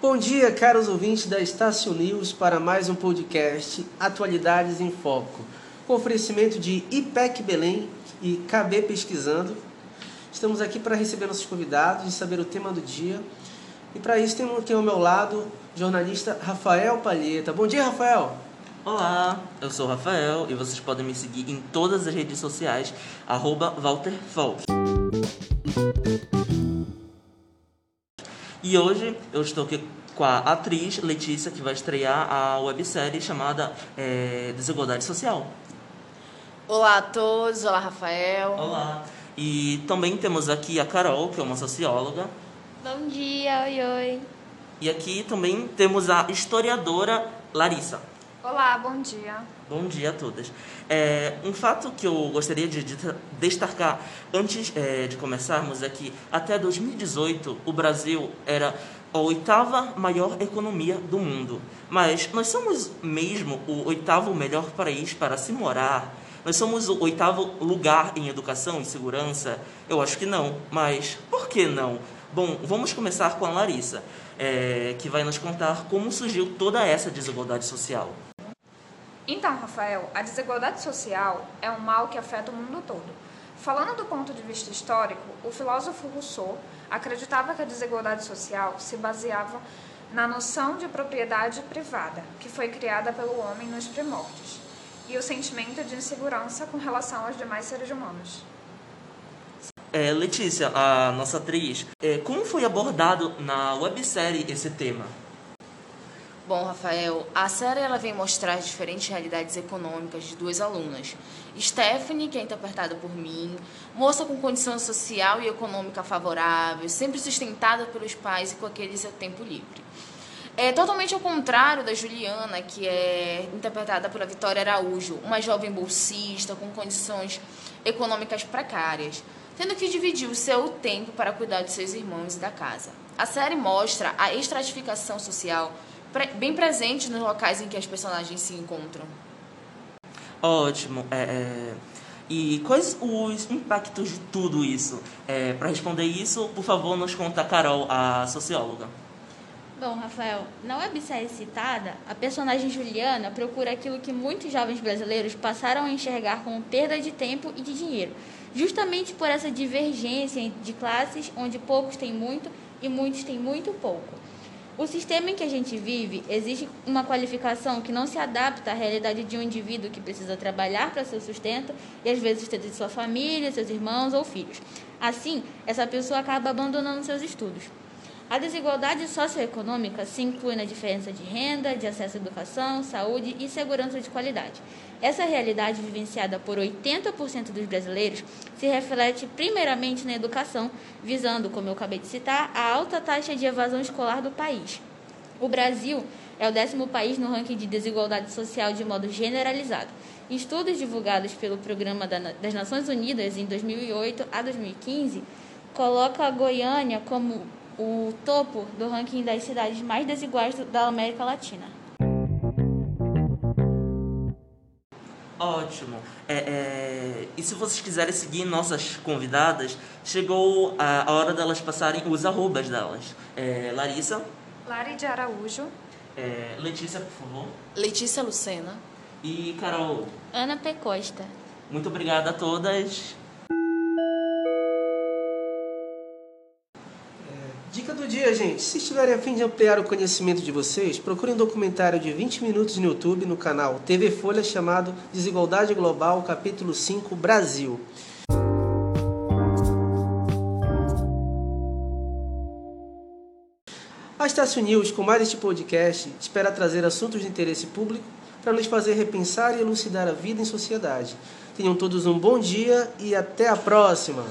Bom dia, caros ouvintes da Estácio News, para mais um podcast Atualidades em Foco, com oferecimento de IPEC Belém e KB Pesquisando. Estamos aqui para receber nossos convidados e saber o tema do dia. E para isso aqui ao meu lado o jornalista Rafael Palheta. Bom dia, Rafael! Olá, eu sou o Rafael e vocês podem me seguir em todas as redes sociais, arroba Walter Falk. E hoje eu estou aqui com a atriz Letícia, que vai estrear a websérie chamada é, Desigualdade Social. Olá a todos, olá Rafael. Olá. E também temos aqui a Carol, que é uma socióloga. Bom dia, oi, oi. E aqui também temos a historiadora Larissa. Olá, bom dia. Bom dia a todas. É, um fato que eu gostaria de, de destacar antes é, de começarmos é que até 2018 o Brasil era a oitava maior economia do mundo. Mas nós somos mesmo o oitavo melhor país para se morar? Nós somos o oitavo lugar em educação e segurança? Eu acho que não. Mas por que não? Bom, vamos começar com a Larissa, é, que vai nos contar como surgiu toda essa desigualdade social. Então, Rafael, a desigualdade social é um mal que afeta o mundo todo. Falando do ponto de vista histórico, o filósofo Rousseau acreditava que a desigualdade social se baseava na noção de propriedade privada, que foi criada pelo homem nos primórdios, e o sentimento de insegurança com relação aos demais seres humanos. É, Letícia, a nossa atriz, é, como foi abordado na websérie esse tema? Bom, Rafael, a série ela vem mostrar as diferentes realidades econômicas de duas alunas. Stephanie, que é interpretada por mim, moça com condição social e econômica favorável, sempre sustentada pelos pais e com aquele seu tempo livre. É totalmente ao contrário da Juliana, que é interpretada pela Vitória Araújo, uma jovem bolsista com condições econômicas precárias, tendo que dividir o seu tempo para cuidar de seus irmãos e da casa. A série mostra a estratificação social bem presente nos locais em que as personagens se encontram. Ótimo. É, é... E quais os impactos de tudo isso? É, Para responder isso, por favor, nos conta a Carol, a socióloga. Bom, Rafael, na websérie citada, a personagem Juliana procura aquilo que muitos jovens brasileiros passaram a enxergar como perda de tempo e de dinheiro, justamente por essa divergência de classes onde poucos têm muito e muitos têm muito pouco. O sistema em que a gente vive exige uma qualificação que não se adapta à realidade de um indivíduo que precisa trabalhar para seu sustento e às vezes ter de sua família, seus irmãos ou filhos. Assim, essa pessoa acaba abandonando seus estudos. A desigualdade socioeconômica se inclui na diferença de renda, de acesso à educação, saúde e segurança de qualidade. Essa realidade vivenciada por 80% dos brasileiros se reflete primeiramente na educação, visando, como eu acabei de citar, a alta taxa de evasão escolar do país. O Brasil é o décimo país no ranking de desigualdade social de modo generalizado. Estudos divulgados pelo Programa das Nações Unidas em 2008 a 2015 colocam a Goiânia como o topo do ranking das cidades mais desiguais da América Latina. Ótimo. É, é, e se vocês quiserem seguir nossas convidadas, chegou a, hora delas passarem os arrobas delas. É, Larissa. Lari de Araújo. É, Letícia, por favor. Letícia Lucena. E Carol. Ana P. Costa. Muito obrigada a todas. Dia, gente. Se estiverem a fim de ampliar o conhecimento de vocês, procurem um documentário de 20 minutos no YouTube no canal TV Folha chamado Desigualdade Global, capítulo 5, Brasil. A Estácio News, com mais este podcast, espera trazer assuntos de interesse público para nos fazer repensar e elucidar a vida em sociedade. Tenham todos um bom dia e até a próxima!